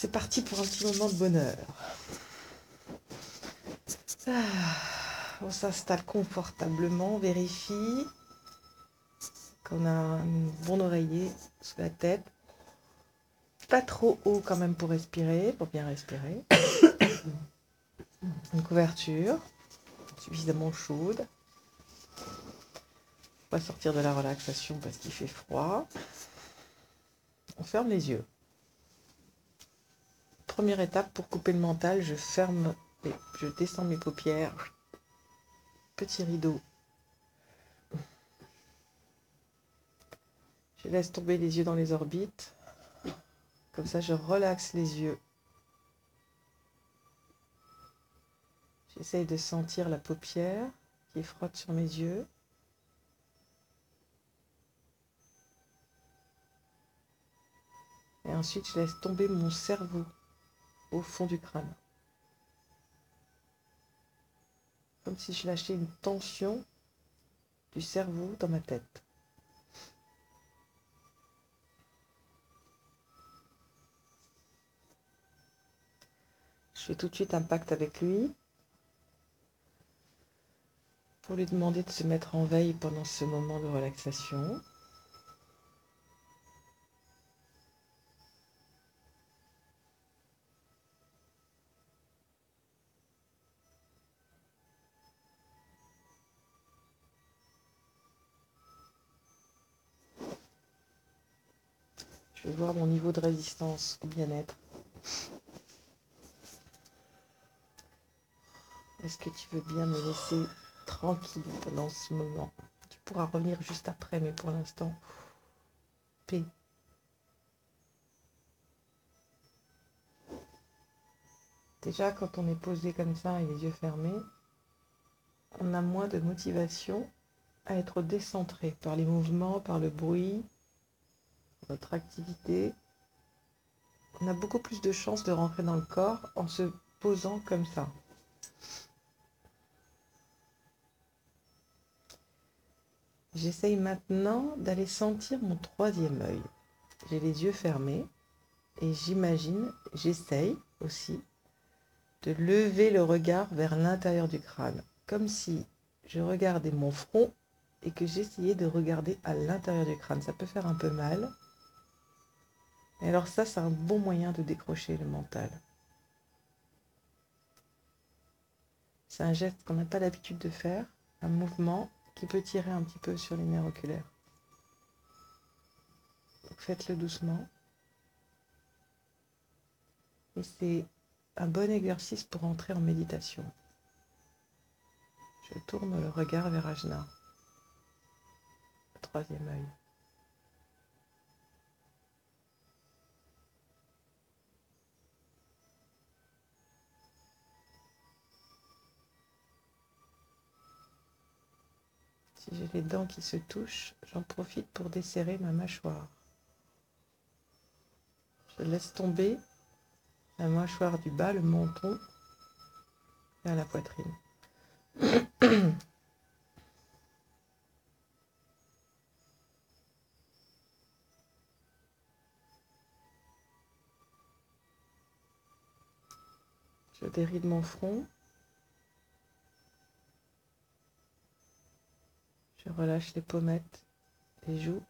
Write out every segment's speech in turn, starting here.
c'est parti pour un petit moment de bonheur. Ah, on s'installe confortablement, on vérifie qu'on a un bon oreiller sous la tête. Pas trop haut quand même pour respirer, pour bien respirer. Une couverture suffisamment chaude. On va sortir de la relaxation parce qu'il fait froid. On ferme les yeux. Première étape pour couper le mental, je ferme, et je descends mes paupières. Petit rideau. Je laisse tomber les yeux dans les orbites. Comme ça, je relaxe les yeux. J'essaye de sentir la paupière qui frotte sur mes yeux. Et ensuite, je laisse tomber mon cerveau au fond du crâne. Comme si je lâchais une tension du cerveau dans ma tête. Je fais tout de suite un pacte avec lui pour lui demander de se mettre en veille pendant ce moment de relaxation. Je vais voir mon niveau de résistance au bien-être. Est-ce que tu veux bien me laisser tranquille pendant ce moment? Tu pourras revenir juste après, mais pour l'instant, paix. Déjà, quand on est posé comme ça et les yeux fermés, on a moins de motivation à être décentré par les mouvements, par le bruit, notre activité, on a beaucoup plus de chances de rentrer dans le corps en se posant comme ça. J'essaye maintenant d'aller sentir mon troisième œil. J'ai les yeux fermés et j'imagine, j'essaye aussi de lever le regard vers l'intérieur du crâne, comme si je regardais mon front et que j'essayais de regarder à l'intérieur du crâne. Ça peut faire un peu mal, et alors ça, c'est un bon moyen de décrocher le mental. C'est un geste qu'on n'a pas l'habitude de faire, un mouvement qui peut tirer un petit peu sur les nerfs oculaires. Faites-le doucement. Et c'est un bon exercice pour entrer en méditation. Je tourne le regard vers Ajna, troisième œil. Si j'ai les dents qui se touchent, j'en profite pour desserrer ma mâchoire. Je laisse tomber la mâchoire du bas, le menton vers la poitrine. Je déride mon front. Relâche les pommettes, les joues.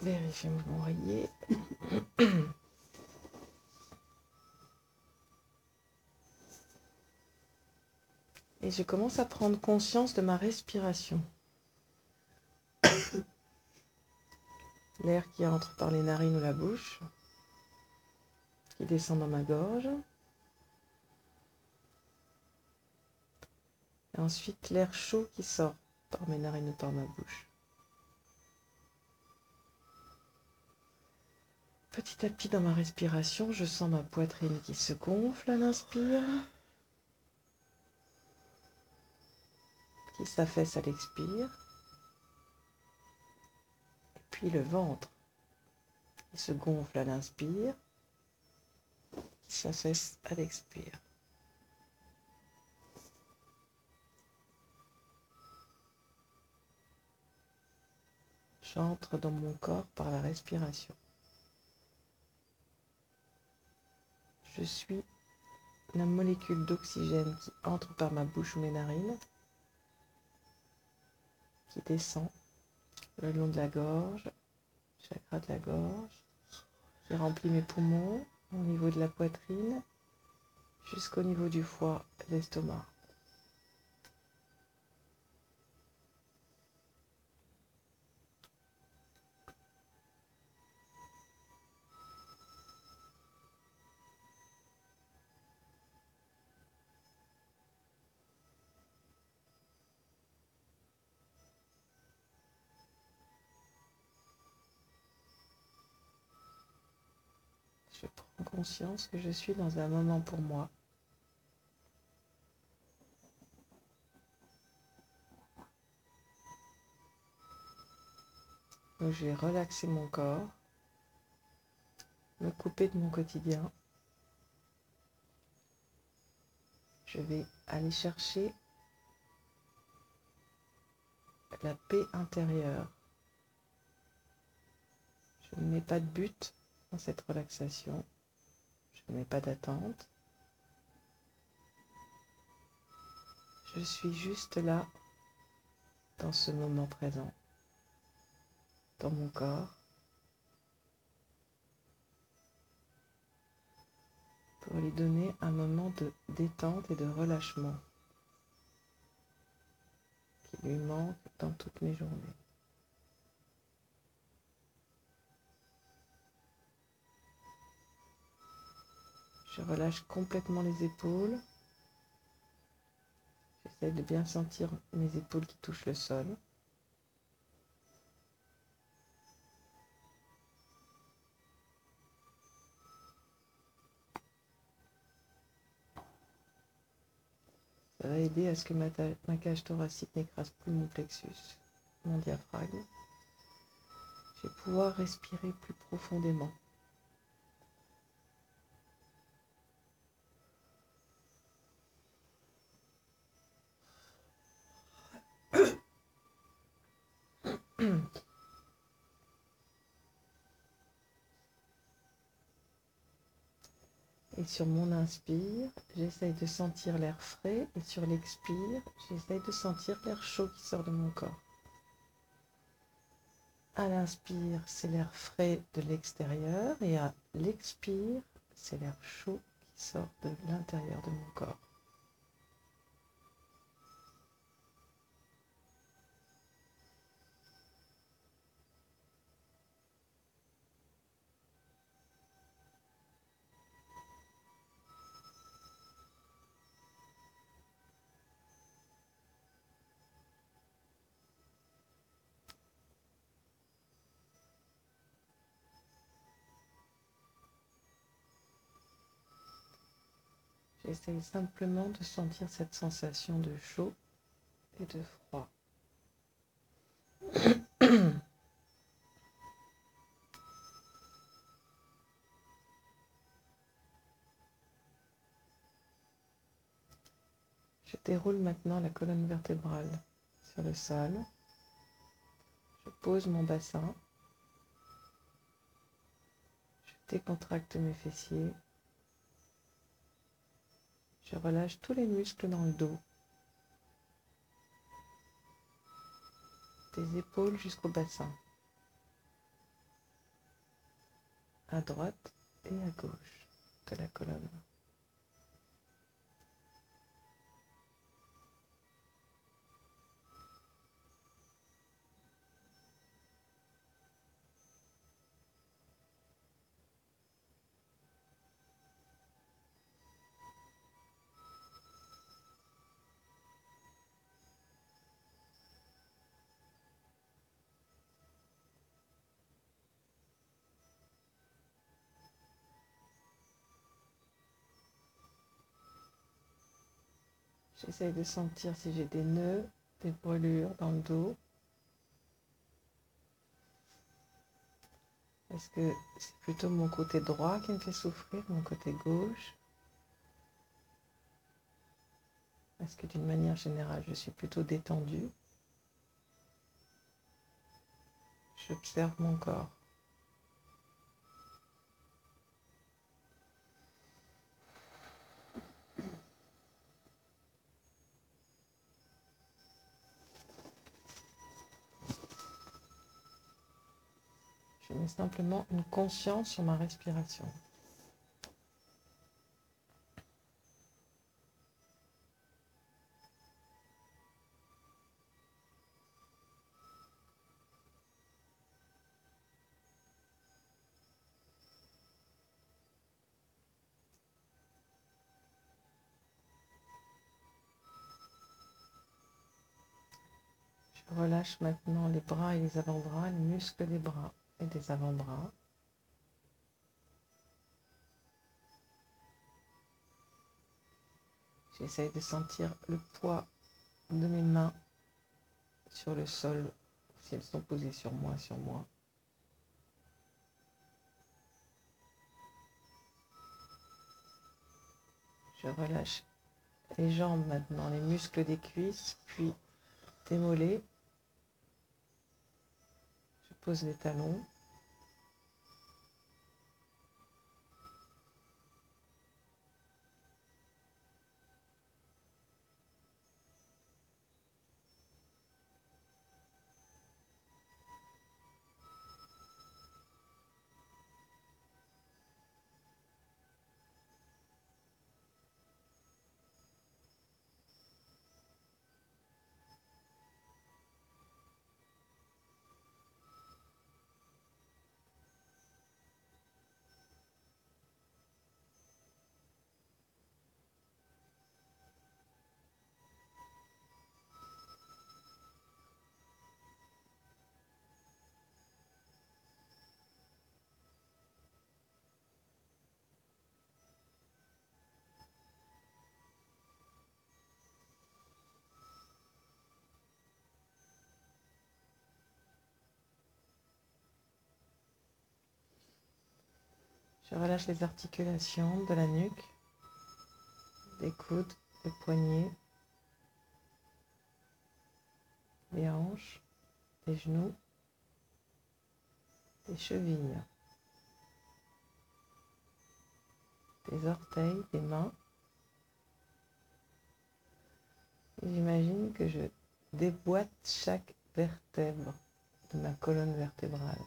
Vérifiez mon oreiller. Et je commence à prendre conscience de ma respiration. Qui entre par les narines ou la bouche, qui descend dans ma gorge. Et ensuite l'air chaud qui sort par mes narines ou par ma bouche. Petit à petit dans ma respiration, je sens ma poitrine qui se gonfle à l'inspire, qui s'affaisse à l'expire le ventre. Se gonfle à l'inspire, ça cesse à l'expire. J'entre dans mon corps par la respiration. Je suis la molécule d'oxygène qui entre par ma bouche ou mes narines, qui descend le long de la gorge, chakra de la gorge, qui remplit mes poumons au niveau de la poitrine jusqu'au niveau du foie de l'estomac. Que je suis dans un moment pour moi. Donc je vais relaxer mon corps, me couper de mon quotidien. Je vais aller chercher la paix intérieure. Je ne mets pas de but dans cette relaxation. Je mets pas d'attente. Je suis juste là dans ce moment présent, dans mon corps, pour lui donner un moment de détente et de relâchement qui lui manque dans toutes mes journées. Je relâche complètement les épaules. J'essaie de bien sentir mes épaules qui touchent le sol. Ça va aider à ce que ma, cage thoracique n'écrase plus mon plexus, mon diaphragme. Je vais pouvoir respirer plus profondément. Et sur mon inspire, j'essaye de sentir l'air frais et sur l'expire, j'essaye de sentir l'air chaud qui sort de mon corps. À l'inspire, c'est l'air frais de l'extérieur et à l'expire, c'est l'air chaud qui sort de l'intérieur de mon corps. J'essaye simplement de sentir cette sensation de chaud et de froid. Je déroule maintenant la colonne vertébrale sur le sol. Je pose mon bassin. Je décontracte mes fessiers. Je relâche tous les muscles dans le dos. Des épaules jusqu'au bassin. À droite et à gauche de la colonne. J'essaye de sentir si j'ai des nœuds, des brûlures dans le dos. Est-ce que c'est plutôt mon côté droit qui me fait souffrir, mon côté gauche? Est-ce que d'une manière générale, je suis plutôt détendue? J'observe mon corps. Je mets simplement une conscience sur ma respiration. Je relâche maintenant les bras et les avant-bras, les muscles des bras et des avant-bras. J'essaye de sentir le poids de mes mains sur le sol, si elles sont posées sur moi, sur moi. Je relâche les jambes maintenant, les muscles des cuisses, puis des mollets. Pose les talons. Je relâche les articulations de la nuque, des coudes, des poignets, des hanches, des genoux, des chevilles, des orteils, des mains. J'imagine que je déboîte chaque vertèbre de ma colonne vertébrale.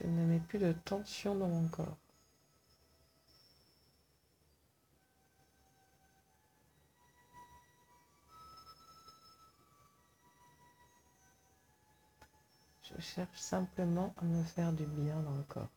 Je ne mets plus de tension dans mon corps. Je cherche simplement à me faire du bien dans le corps.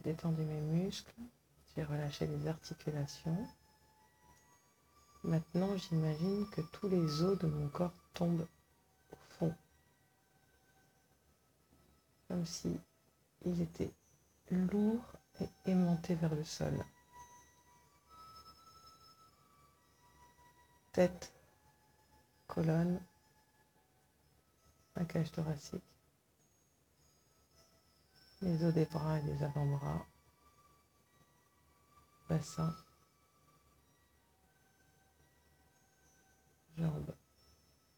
Détendu mes muscles, j'ai relâché les articulations. Maintenant, j'imagine que tous les os de mon corps tombent au fond, comme si ils étaient lourds et aimantés vers le sol. Tête, colonne, ma cage thoracique les os des bras et des avant-bras, bassin, jambes,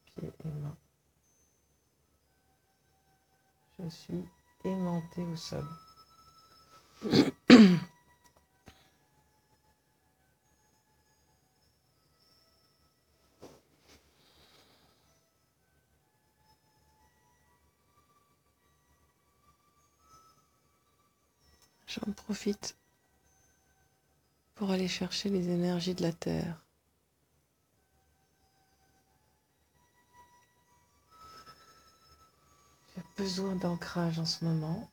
pieds et mains. Je suis aimanté au sol. J'en profite pour aller chercher les énergies de la Terre. J'ai besoin d'ancrage en ce moment.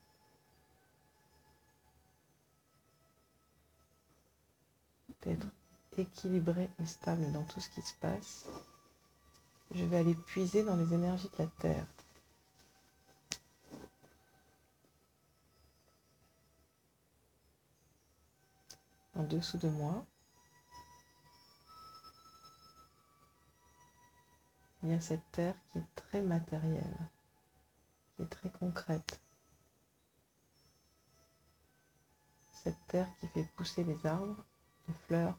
D'être équilibré et stable dans tout ce qui se passe. Je vais aller puiser dans les énergies de la Terre. En dessous de moi, il y a cette Terre qui est très matérielle, qui est très concrète. Cette Terre qui fait pousser les arbres, les fleurs,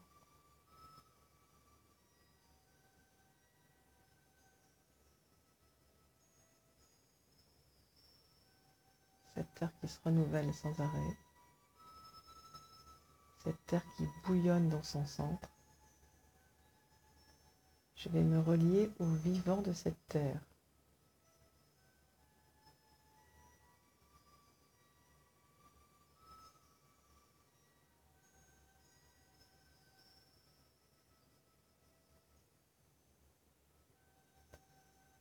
cette terre qui se renouvelle sans arrêt, terre qui bouillonne dans son centre. Je vais me relier au vivant de cette terre.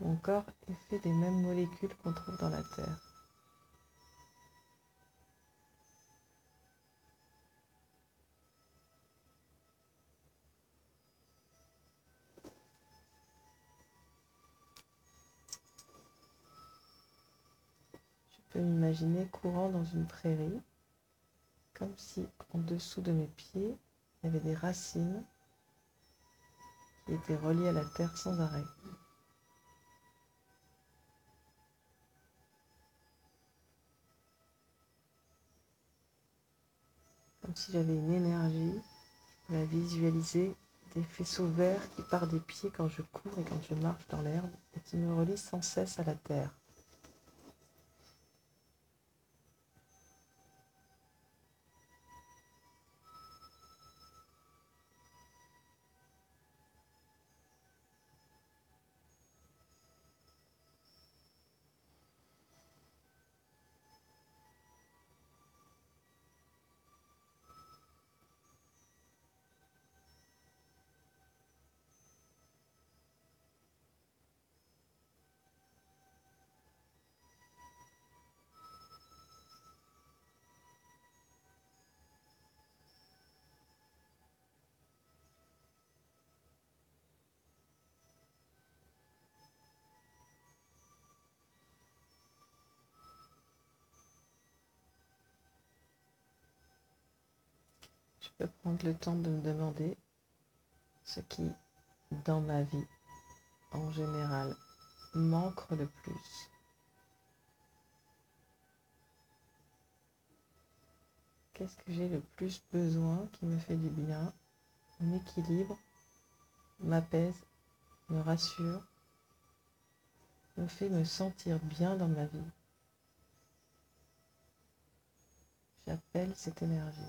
Mon corps est fait des mêmes molécules qu'on trouve dans la Terre. Courant dans une prairie, comme si en dessous de mes pieds, il y avait des racines qui étaient reliées à la terre sans arrêt. Comme si j'avais une énergie, je la visualiser, des faisceaux verts qui partent des pieds quand je cours et quand je marche dans l'herbe et qui me relient sans cesse à la terre. Je peux prendre le temps de me demander ce qui, dans ma vie, en général, manque le plus. Qu'est-ce que j'ai le plus besoin qui me fait du bien, m'équilibre, m'apaise, me rassure, me fait me sentir bien dans ma vie. J'appelle cette énergie.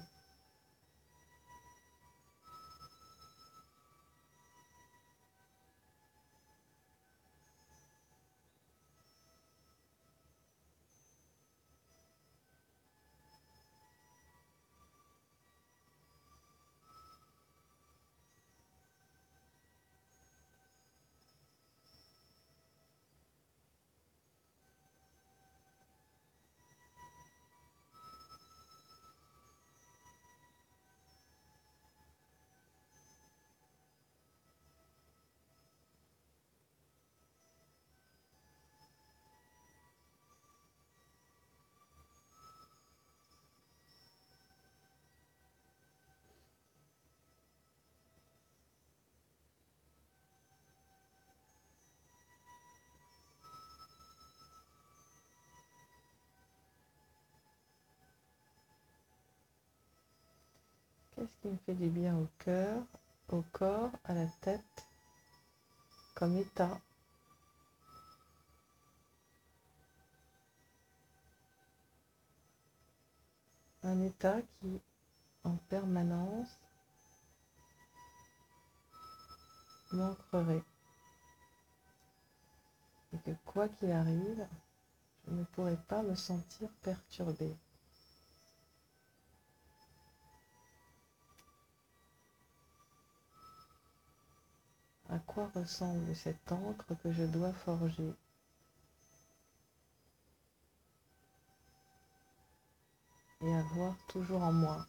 Qu'est-ce qui me fait du bien au cœur, au corps, à la tête, comme état? Un état qui, en permanence, m'ancrerait. Et que quoi qu'il arrive, je ne pourrais pas me sentir perturbée. À quoi ressemble cette encre que je dois forger? Et avoir toujours en moi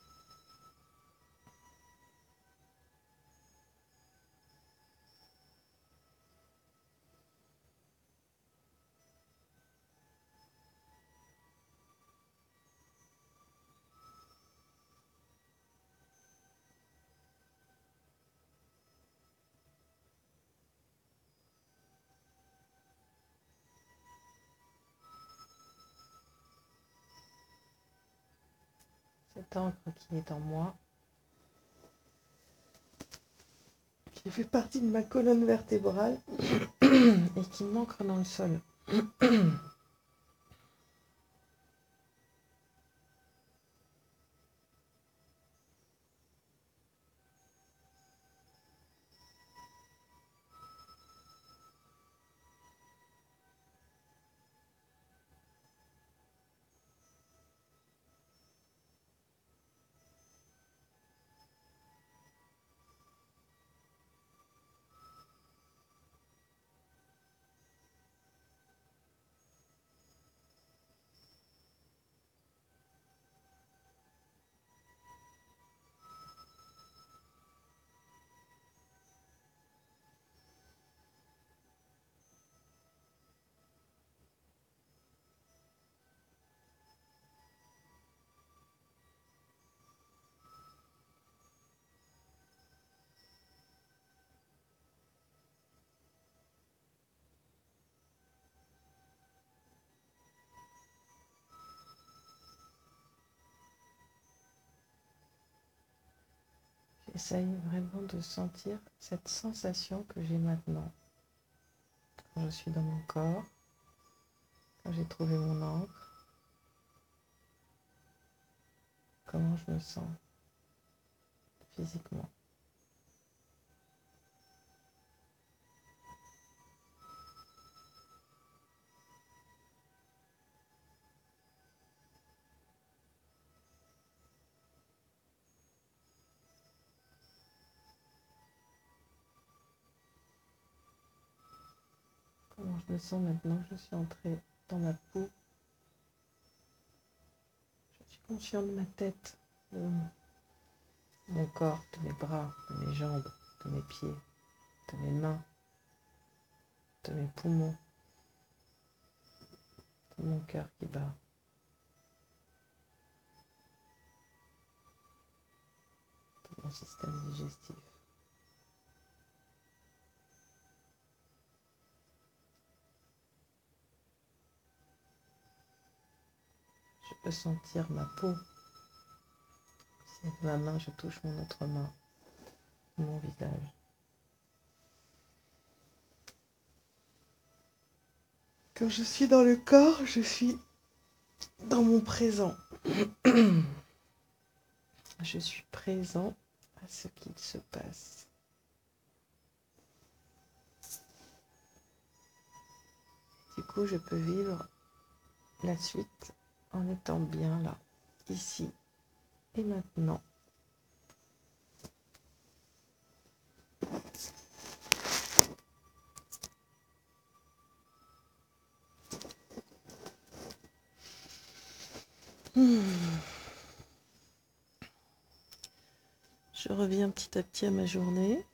Qui est en moi, qui fait partie de ma colonne vertébrale et qui m'ancre dans le sol. J'essaye vraiment de sentir cette sensation que j'ai maintenant. Quand je suis dans mon corps, quand j'ai trouvé mon encre, comment je me sens physiquement. Me sens maintenant, je suis entrée dans ma peau. Je suis consciente de ma tête, de mon corps, de mes bras, de mes jambes, de mes pieds, de mes mains, de mes poumons, de mon cœur qui bat. de mon système digestif. Peux sentir ma peau. Si avec ma main je touche mon autre main, mon visage. Quand je suis dans le corps, je suis dans mon présent. je suis présent à ce qu'il se passe. Du coup, je peux vivre la suite en étant bien là, ici et maintenant. Hmm. Je reviens petit à petit à ma journée.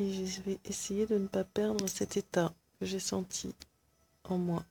Et je vais essayer de ne pas perdre cet état que j'ai senti en moi.